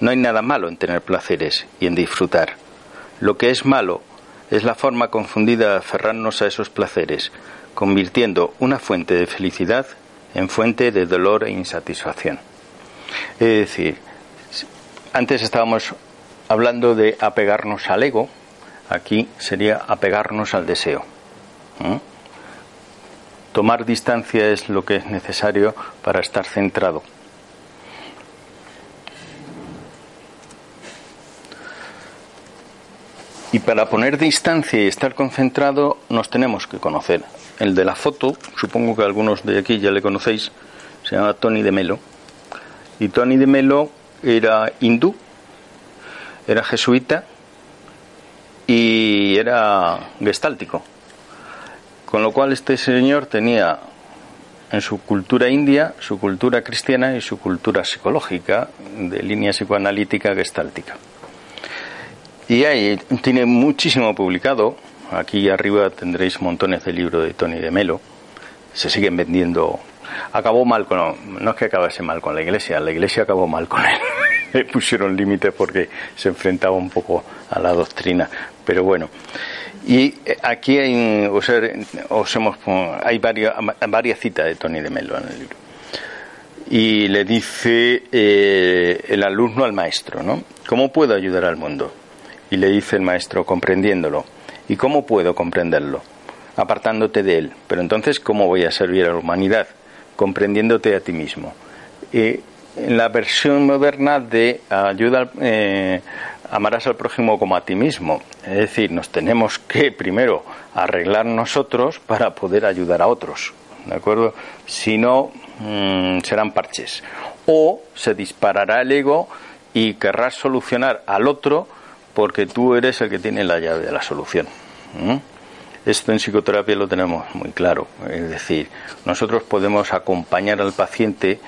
No hay nada malo en tener placeres y en disfrutar. Lo que es malo es la forma confundida de aferrarnos a esos placeres, convirtiendo una fuente de felicidad en fuente de dolor e insatisfacción. Es decir, antes estábamos hablando de apegarnos al ego, aquí sería apegarnos al deseo. Tomar distancia es lo que es necesario para estar centrado. Y para poner distancia y estar concentrado nos tenemos que conocer. El de la foto, supongo que algunos de aquí ya le conocéis, se llama Tony de Melo. Y Tony de Melo era hindú, era jesuita y era gestáltico. Con lo cual este señor tenía en su cultura india, su cultura cristiana y su cultura psicológica de línea psicoanalítica gestáltica. Y ahí tiene muchísimo publicado. Aquí arriba tendréis montones de libros de Tony de Melo. Se siguen vendiendo. Acabó mal con. No es que acabase mal con la iglesia, la iglesia acabó mal con él. Le pusieron límites porque se enfrentaba un poco a la doctrina. Pero bueno. Y eh, aquí hay, os, hemos, hay varias, varias citas de Tony de Melo en el libro. Y le dice eh, el alumno al maestro, ¿no? ¿Cómo puedo ayudar al mundo? Y le dice el maestro, comprendiéndolo. ¿Y cómo puedo comprenderlo? Apartándote de él. Pero entonces, ¿cómo voy a servir a la humanidad? Comprendiéndote a ti mismo. en la versión moderna de ayuda, eh, amarás al prójimo como a ti mismo. Es decir, nos tenemos que primero arreglar nosotros para poder ayudar a otros. ¿De acuerdo? Si no, mm, serán parches. O se disparará el ego y querrás solucionar al otro porque tú eres el que tiene la llave de la solución. Esto en psicoterapia lo tenemos muy claro. Es decir, nosotros podemos acompañar al paciente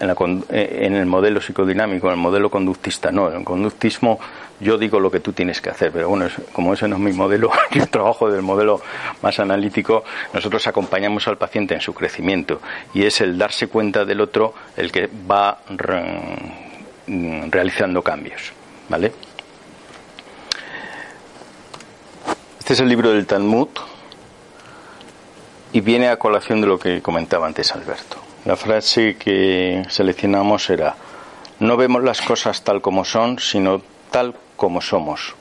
eh, en, el modelo psicodinámico, en el modelo conductista no. En el conductismo yo digo lo que tú tienes que hacer, pero bueno, como ese no es mi modelo, yo trabajo del modelo más analítico, nosotros acompañamos al paciente en su crecimiento y es el darse cuenta del otro el que va realizando cambios. ¿Vale? Este es el libro del Talmud y viene a colación de lo que comentaba antes Alberto. La frase que seleccionamos era, no vemos las cosas tal como son, sino tal como somos.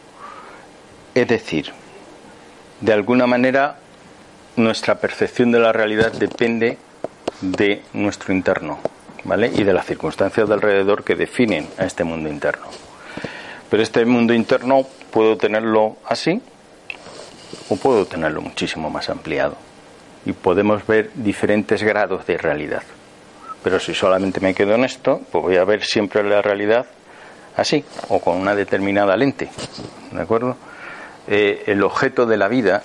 Es decir, de alguna manera nuestra percepción de la realidad depende de nuestro interno, ¿vale? Y de las circunstancias de alrededor que definen a este mundo interno. Pero este mundo interno puedo tenerlo así o puedo tenerlo muchísimo más ampliado. Y podemos ver diferentes grados de realidad. Pero si solamente me quedo en esto, pues voy a ver siempre la realidad así o con una determinada lente. ¿De acuerdo? Eh, el objeto de la vida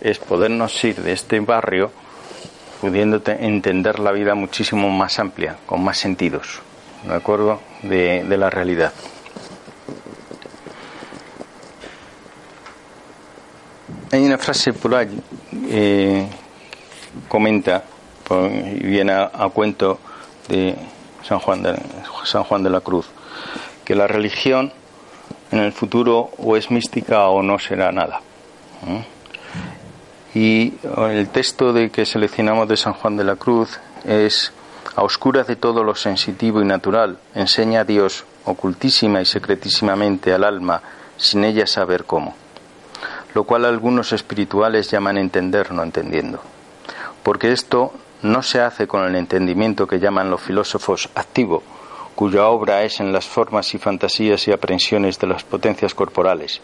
es podernos ir de este barrio pudiendo entender la vida muchísimo más amplia, con más sentidos, ¿de acuerdo? de la realidad. Hay una frase por ahí, eh, comenta, y viene a, cuento de San Juan de, San Juan de la Cruz, que la religión en el futuro o es mística o no será nada. Y el texto de que seleccionamos de San Juan de la Cruz es a oscuras de todo lo sensitivo y natural, enseña a Dios ocultísima y secretísimamente al alma, sin ella saber cómo lo cual algunos espirituales llaman entender no entendiendo. Porque esto no se hace con el entendimiento que llaman los filósofos activo, cuya obra es en las formas y fantasías y aprensiones de las potencias corporales,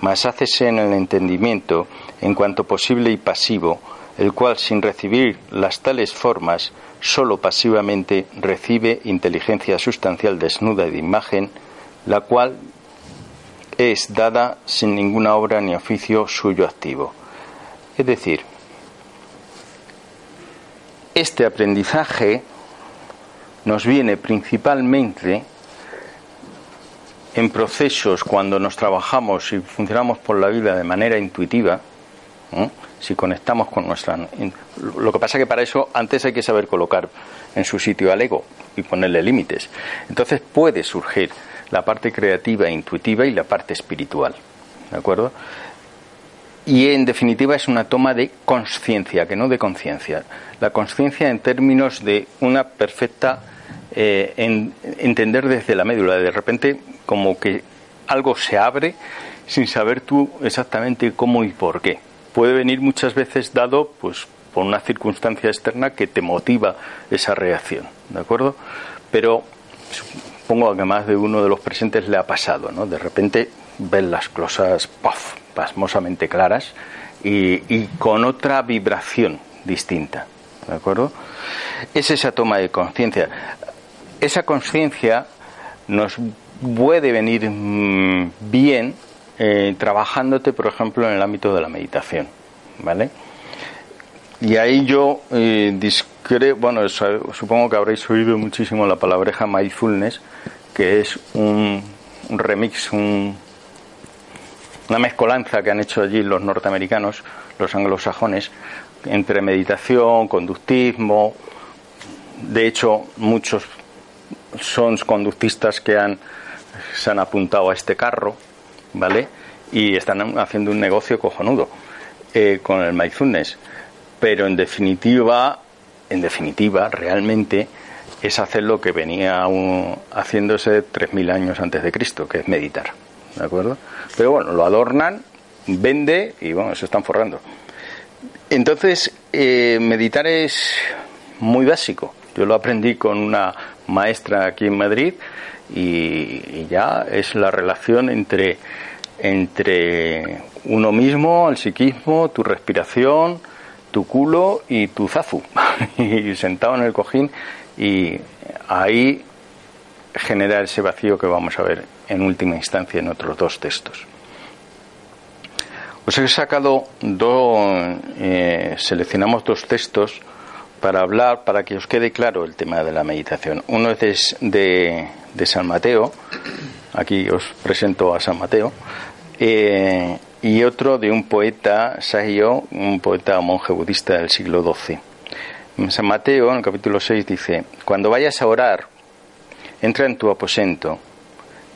mas hácese en el entendimiento en cuanto posible y pasivo, el cual sin recibir las tales formas, sólo pasivamente recibe inteligencia sustancial desnuda y de imagen, la cual es dada sin ninguna obra ni oficio suyo activo. Es decir, este aprendizaje nos viene principalmente en procesos cuando nos trabajamos y funcionamos por la vida de manera intuitiva, si conectamos con nuestra... Lo que pasa es que para eso antes hay que saber colocar en su sitio al ego y ponerle límites. Entonces puede surgir la parte creativa e intuitiva y la parte espiritual. ¿De acuerdo? Y en definitiva es una toma de conciencia, que no de conciencia. La conciencia en términos de una perfecta eh, entender desde la médula. De repente como que algo se abre sin saber tú exactamente cómo y por qué. puede venir muchas veces dado pues por una circunstancia externa que te motiva esa reacción, ¿de acuerdo? Pero supongo que más de uno de los presentes le ha pasado, ¿no? De repente ves las cosas ¡puff! Pasmosamente claras y, con otra vibración distinta, ¿de acuerdo? Es esa toma de conciencia. Esa conciencia nos puede venir mm, bien eh, trabajándote, por ejemplo, en el ámbito de la meditación, ¿vale? Y ahí yo eh, bueno, supongo que habréis oído muchísimo la palabreja mindfulness, que es un, remix, una mezcolanza que han hecho allí los norteamericanos, los anglosajones, entre meditación, conductismo. De hecho, muchos son conductistas que han, se han apuntado a este carro, ¿vale? Y están haciendo un negocio cojonudo eh, con el mindfulness. Pero en definitiva, en definitiva, realmente es hacer lo que venía haciéndose 3.000 años antes de Cristo, que es meditar. ¿De acuerdo? Pero bueno, lo adornan, vende y bueno, se están forrando. Entonces, eh, meditar es muy básico. Yo lo aprendí con una maestra aquí en Madrid y, ya es la relación entre, entre uno mismo, el psiquismo, tu respiración, tu culo y tu zafu. y sentado en el cojín y ahí generar ese vacío que vamos a ver en última instancia en otros dos textos. Os he sacado dos, eh, seleccionamos dos textos para hablar, para que os quede claro el tema de la meditación. Uno es de, San Mateo, aquí os presento a San Mateo, eh, y otro de un poeta, Sayo, un poeta monje budista del siglo XII. San Mateo, en el capítulo 6, dice, cuando vayas a orar, entra en tu aposento,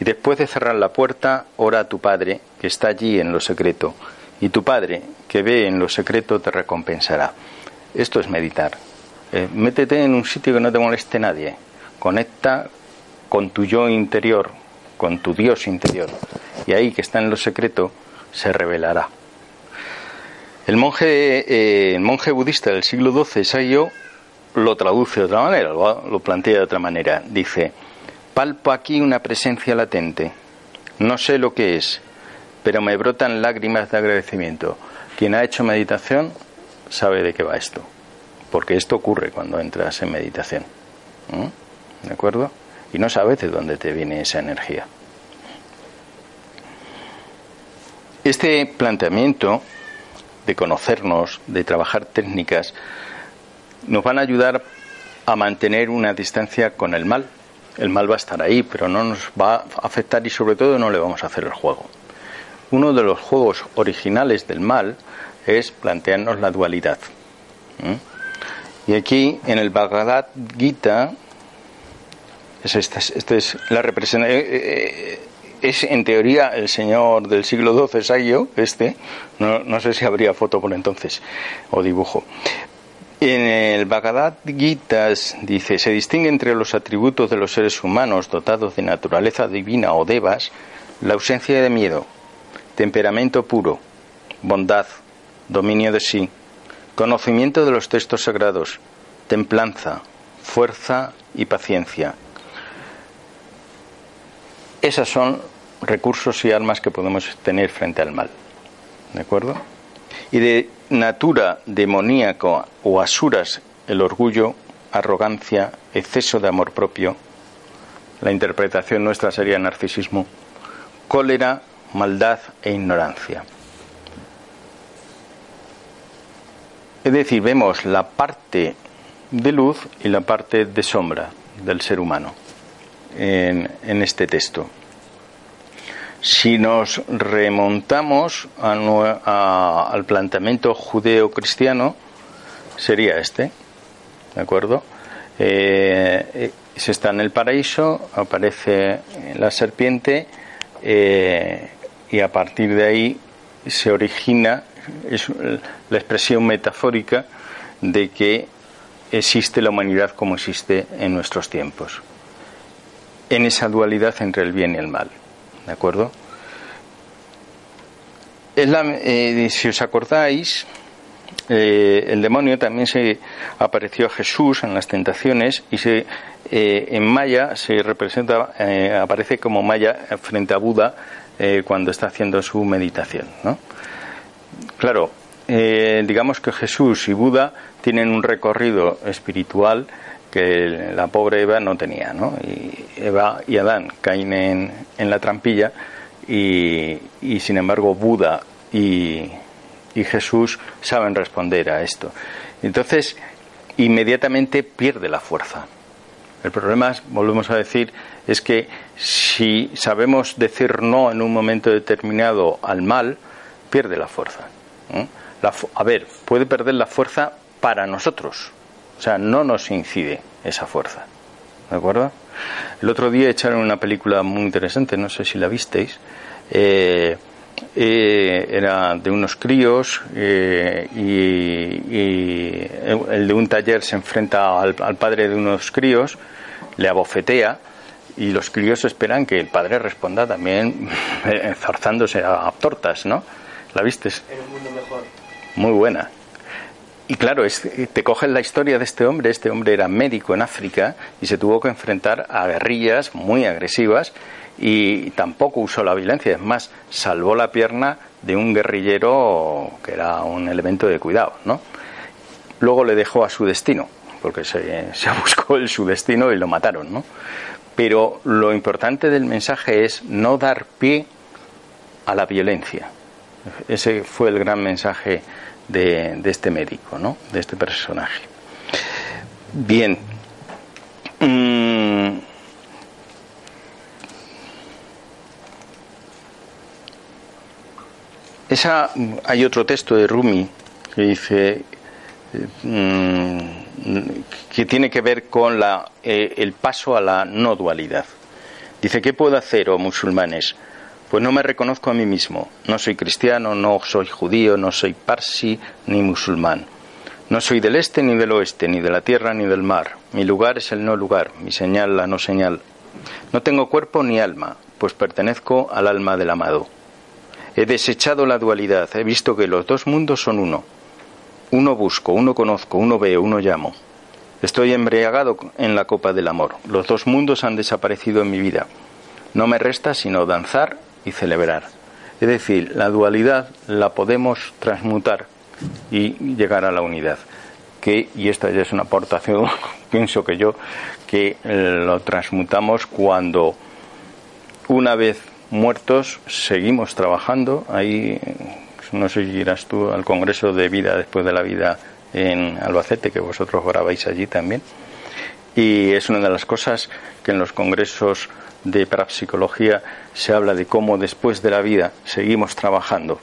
y después de cerrar la puerta, ora a tu Padre, que está allí en lo secreto, y tu Padre, que ve en lo secreto, te recompensará. Esto es meditar. Eh, métete en un sitio que no te moleste nadie. Conecta con tu yo interior, con tu Dios interior. Y ahí que está en lo secreto se revelará. El monje, eh, el monje budista del siglo XII, Sayo, lo traduce de otra manera, lo, lo plantea de otra manera. Dice, palpo aquí una presencia latente. No sé lo que es, pero me brotan lágrimas de agradecimiento. Quien ha hecho meditación sabe de qué va esto porque esto ocurre cuando entras en meditación. ¿De acuerdo? Y no sabes de dónde te viene esa energía. Este planteamiento de conocernos, de trabajar técnicas, nos van a ayudar a mantener una distancia con el mal. El mal va a estar ahí, pero no nos va a afectar y sobre todo no le vamos a hacer el juego. Uno de los juegos originales del mal es plantearnos la dualidad. Y aquí en el Bhagavad Gita, es esta, es la representación. Eh, eh, es en teoría el señor del siglo XII, Sayo, este, no, no, sé si habría foto por entonces o dibujo. En el Bhagavad Gita dice, se distingue entre los atributos de los seres humanos dotados de naturaleza divina o devas la ausencia de miedo, temperamento puro, bondad, dominio de sí, conocimiento de los textos sagrados, templanza, fuerza y paciencia. Esas son recursos y armas que podemos tener frente al mal. ¿De acuerdo? Y de natura demoníaco o asuras el orgullo, arrogancia, exceso de amor propio. La interpretación nuestra sería narcisismo, cólera, maldad e ignorancia. Es decir, vemos la parte de luz y la parte de sombra del ser humano en, este texto. Si nos remontamos al planteamiento judeo-cristiano, sería este, ¿de acuerdo? Eh, se está en el paraíso, aparece la serpiente eh, y a partir de ahí se origina es la expresión metafórica de que existe la humanidad como existe en nuestros tiempos, en esa dualidad entre el bien y el mal. ¿De acuerdo? eh, si os acordáis, eh, el demonio también se apareció a Jesús en las tentaciones y se, eh, en Maya se representa, aparece como Maya frente a Buda cuando está haciendo su meditación. ¿no? Claro, digamos que Jesús y Buda tienen un recorrido espiritual que la pobre Eva no tenía, ¿no? Y Eva y Adán caen en, en la trampilla y, y, sin embargo Buda y, y, Jesús saben responder a esto. Entonces, inmediatamente pierde la fuerza. El problema, volvemos a decir, es que si sabemos decir no en un momento determinado al mal, pierde la fuerza. La, a ver, puede perder la fuerza para nosotros, o sea, no nos incide esa fuerza. ¿De acuerdo? El otro día echaron una película muy interesante, no sé si la visteis. Eh, eh, era de unos críos eh, y, el de un taller se enfrenta al, padre de unos críos, le abofetea y los críos esperan que el padre responda también enzarzándose a, tortas, ¿no? ¿La vistes? En un mundo mejor. Muy buena. Y claro, te coges la historia de este hombre. Este hombre era médico en África y se tuvo que enfrentar a guerrillas muy agresivas y tampoco usó la violencia. Es más, salvó la pierna de un guerrillero que era un elemento de cuidado, ¿no? Luego le dejó a su destino, porque se, se buscó el su destino y lo mataron, ¿no? Pero lo importante del mensaje es no dar pie a la violencia. Ese fue el gran mensaje de, este médico, ¿no? de este personaje. Bien. Mm. Esa, hay otro texto de Rumi que dice mm, que tiene que ver con la, eh, el paso a la no dualidad. Dice, ¿qué puedo hacer, oh musulmanes? Pues no me reconozco a mí mismo. No soy cristiano, no soy judío, no soy parsi ni musulmán. No soy del este ni del oeste, ni de la tierra ni del mar. Mi lugar es el no lugar, mi señal la no señal. No tengo cuerpo ni alma, pues pertenezco al alma del amado. He desechado la dualidad, he visto que los dos mundos son uno. Uno busco, uno conozco, uno veo, uno llamo. Estoy embriagado en la copa del amor. Los dos mundos han desaparecido en mi vida. No me resta sino danzar y celebrar. Es decir, la dualidad la podemos transmutar y llegar a la unidad. Que, y esta ya es una aportación, pienso que yo, que eh, lo transmutamos cuando una vez muertos seguimos trabajando. Ahí, no sé si irás tú al Congreso de Vida después de la vida en Albacete, que vosotros grabáis allí también. Y es una de las cosas que en los congresos de parapsicología se habla de cómo después de la vida seguimos trabajando.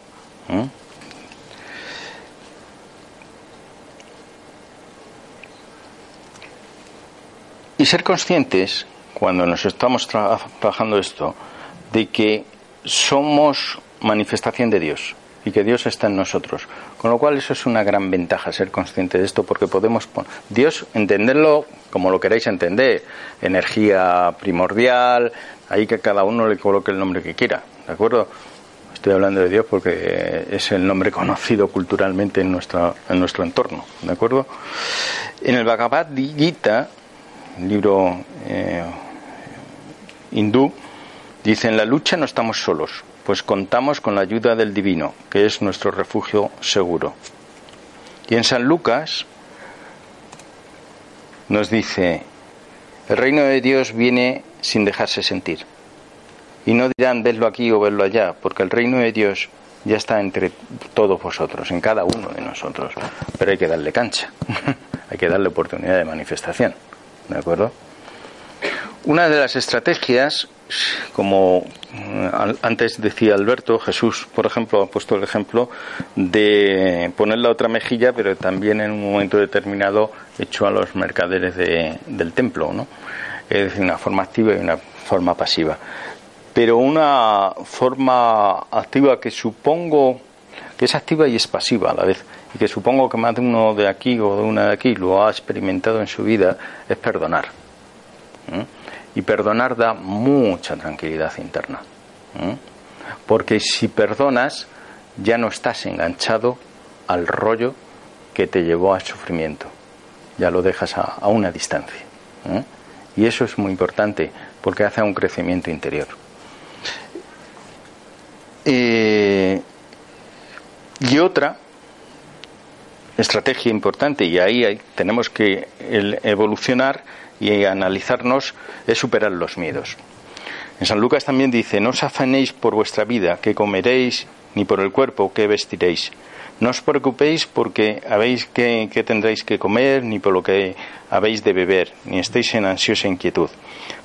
Y ser conscientes, cuando nos estamos trabajando esto, de que somos manifestación de Dios y que Dios está en nosotros. Con lo cual eso es una gran ventaja, ser consciente de esto, porque podemos Dios entenderlo como lo queráis entender, energía primordial, ahí que cada uno le coloque el nombre que quiera, ¿de acuerdo? Estoy hablando de Dios porque es el nombre conocido culturalmente en, nuestra, en nuestro entorno, ¿de acuerdo? En el Bhagavad Gita, libro eh, hindú, dice, en la lucha no estamos solos, pues contamos con la ayuda del divino, que es nuestro refugio seguro. Y en San Lucas nos dice, el reino de Dios viene sin dejarse sentir. Y no dirán, verlo aquí o verlo allá, porque el reino de Dios ya está entre todos vosotros, en cada uno de nosotros. Pero hay que darle cancha, hay que darle oportunidad de manifestación. ¿De acuerdo? Una de las estrategias, como eh, antes decía Alberto, Jesús, por ejemplo, ha puesto el ejemplo de poner la otra mejilla, pero también en un momento determinado hecho a los mercaderes del templo, ¿no? Es decir, una forma activa y una forma pasiva. Pero una forma activa que supongo que es activa y es pasiva a la vez, y que supongo que más de uno de aquí o de una de aquí lo ha experimentado en su vida, es perdonar. Y perdonar da mucha tranquilidad interna. Porque si perdonas, ya no estás enganchado al rollo que te llevó al sufrimiento. Ya lo dejas a, una distancia. Y eso es muy importante porque hace un crecimiento interior. Eh, y otra estrategia importante, y ahí tenemos que evolucionar y analizarnos, es superar los miedos. En San Lucas también dice, no os afanéis por vuestra vida, que comeréis, ni por el cuerpo, que vestiréis. No os preocupéis porque habéis que, tendréis que comer, ni por lo que habéis de beber, ni estéis en ansiosa inquietud.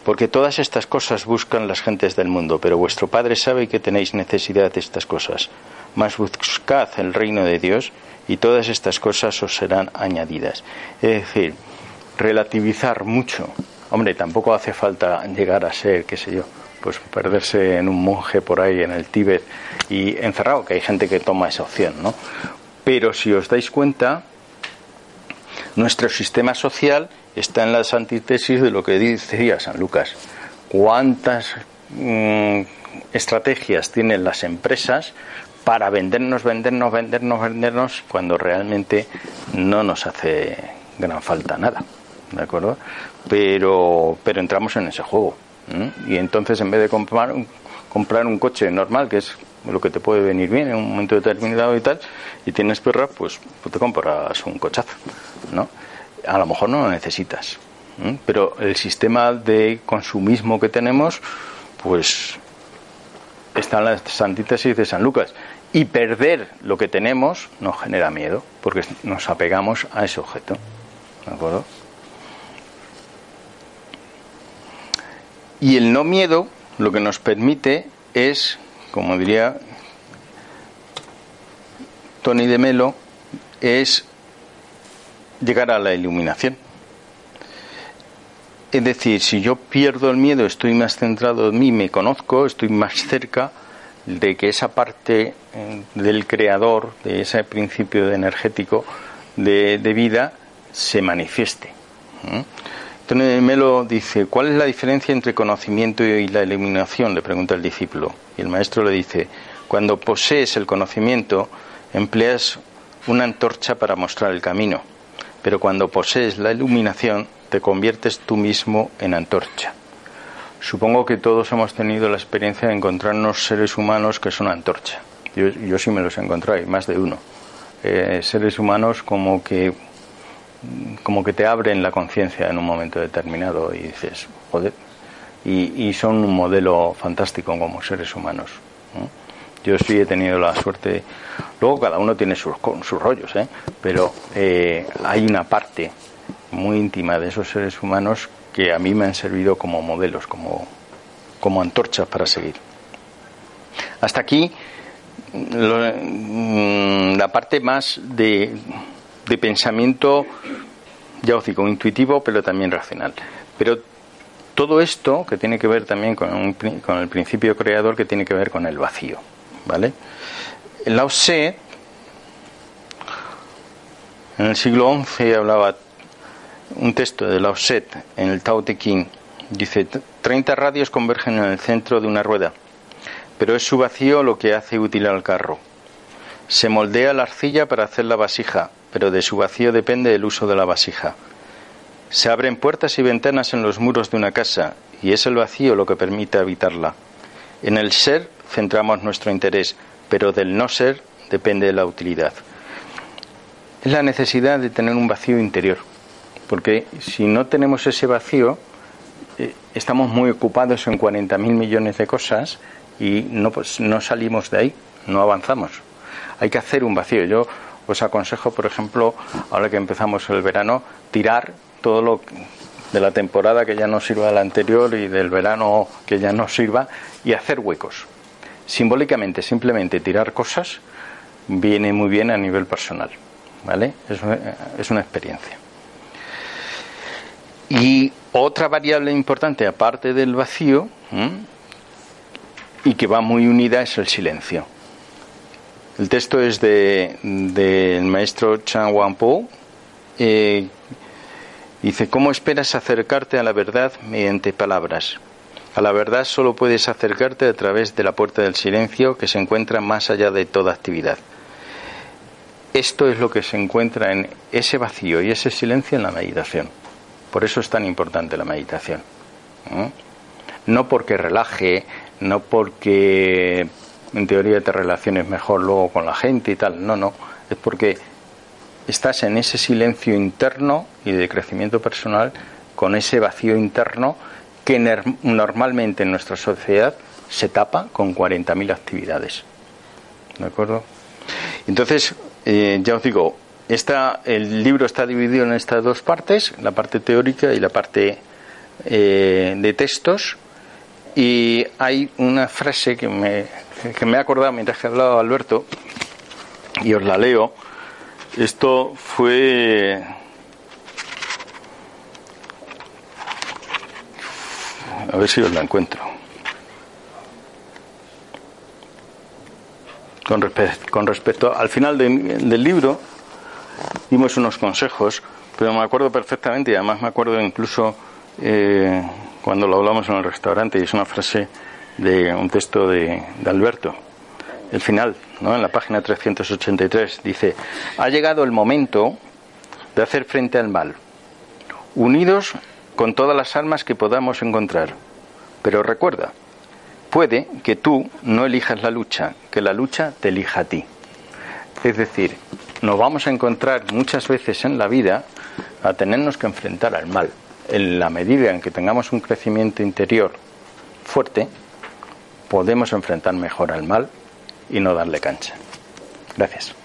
Porque todas estas cosas buscan las gentes del mundo, pero vuestro Padre sabe que tenéis necesidad de estas cosas. Mas buscad el reino de Dios y todas estas cosas os serán añadidas. Es decir, relativizar mucho. Hombre, tampoco hace falta llegar a ser, qué sé yo, pues perderse en un monje por ahí en el Tíbet y encerrado, que hay gente que toma esa opción, ¿no? Pero si os dais cuenta, nuestro sistema social está en las antítesis de lo que decía San Lucas. ¿Cuántas mm, estrategias tienen las empresas para vendernos, vendernos, vendernos, vendernos, cuando realmente no nos hace gran falta nada? ¿De acuerdo? Pero, pero entramos en ese juego. Y entonces, en vez de comprar comprar un coche normal, que es lo que te puede venir bien en un momento determinado y tal, y tienes perra, pues, pues te compras un cochazo, ¿no? A lo mejor no lo necesitas, pero el sistema de consumismo que tenemos, pues está en las antítesis de San Lucas. Y perder lo que tenemos nos genera miedo, porque nos apegamos a ese objeto. ¿De acuerdo? Y el no miedo lo que nos permite es, como diría Tony de Melo, es llegar a la iluminación. Es decir, si yo pierdo el miedo, estoy más centrado en mí, me conozco, estoy más cerca de que esa parte eh, del creador, de ese principio energético de, vida, se manifieste. Tony Melo dice, ¿cuál es la diferencia entre conocimiento y la iluminación? Le pregunta el discípulo. Y el maestro le dice, cuando posees el conocimiento, empleas una antorcha para mostrar el camino, pero cuando posees la iluminación, te conviertes tú mismo en antorcha. Supongo que todos hemos tenido la experiencia de encontrarnos seres humanos que son antorcha. Yo, sí me los he encontrado, y más de uno. Eh, seres humanos como que como que te abren la conciencia en un momento determinado y dices, joder, y, son un modelo fantástico como seres humanos. Yo sí he tenido la suerte, luego cada uno tiene sus, sus rollos, ¿eh? pero eh, hay una parte muy íntima de esos seres humanos que a mí me han servido como modelos, como, como antorchas para seguir. Hasta aquí mm, la parte más de de pensamiento, ya os intuitivo, pero también racional. Pero todo esto que tiene que ver también con, con el principio creador, que tiene que ver con el vacío. ¿Vale? Lao Tse, en el siglo XI, hablaba un texto de Lao en el Tao Te Ching. Dice: 30 radios convergen en el centro de una rueda, pero es su vacío lo que hace útil al carro. Se moldea la arcilla para hacer la vasija, pero de su vacío depende el uso de la vasija. Se abren puertas y ventanas en los muros de una casa, y es el vacío lo que permite habitarla. En el ser centramos nuestro interés, pero del no ser depende de la utilidad. Es la necesidad de tener un vacío interior, porque si no tenemos ese vacío, eh, estamos muy ocupados en 40.000 millones de cosas y no, pues, no salimos de ahí, no avanzamos. Hay que hacer un vacío. Yo os aconsejo, por ejemplo, ahora que empezamos el verano, tirar todo lo de la temporada que ya no sirva de la anterior y del verano que ya no sirva y hacer huecos. Simbólicamente, simplemente tirar cosas viene muy bien a nivel personal, ¿vale? Es una, es una experiencia. Y otra variable importante, aparte del vacío, y que va muy unida, es el silencio. El texto es del de, maestro Chan Wangpo. Eh, dice, ¿cómo esperas acercarte a la verdad mediante palabras? A la verdad solo puedes acercarte a través de la puerta del silencio que se encuentra más allá de toda actividad. Esto es lo que se encuentra en ese vacío y ese silencio en la meditación. Por eso es tan importante la meditación. No porque relaje, no porque en teoría te relaciones mejor luego con la gente y tal, no, no, es porque estás en ese silencio interno y de crecimiento personal con ese vacío interno que normalmente en nuestra sociedad se tapa con 40.000 actividades. ¿De acuerdo? Entonces, eh, ya os digo, esta, el libro está dividido en estas dos partes, la parte teórica y la parte eh, de textos. Y hay una frase que me, que me he acordado mientras que hablaba Alberto, y os la leo. Esto fue A ver si os la encuentro. Con, con respecto al final del libro, dimos unos consejos, pero me acuerdo perfectamente y además me acuerdo incluso eh, cuando lo hablamos en el restaurante y es una frase de un texto de, de Alberto. El final, ¿no? en la página 383, dice, ha llegado el momento de hacer frente al mal, unidos con todas las armas que podamos encontrar. Pero recuerda, puede que tú no elijas la lucha, que la lucha te elija a ti. Es decir, nos vamos a encontrar muchas veces en la vida a tenernos que enfrentar al mal. En la medida en que tengamos un crecimiento interior fuerte, podemos enfrentar mejor al mal y no darle cancha. Gracias.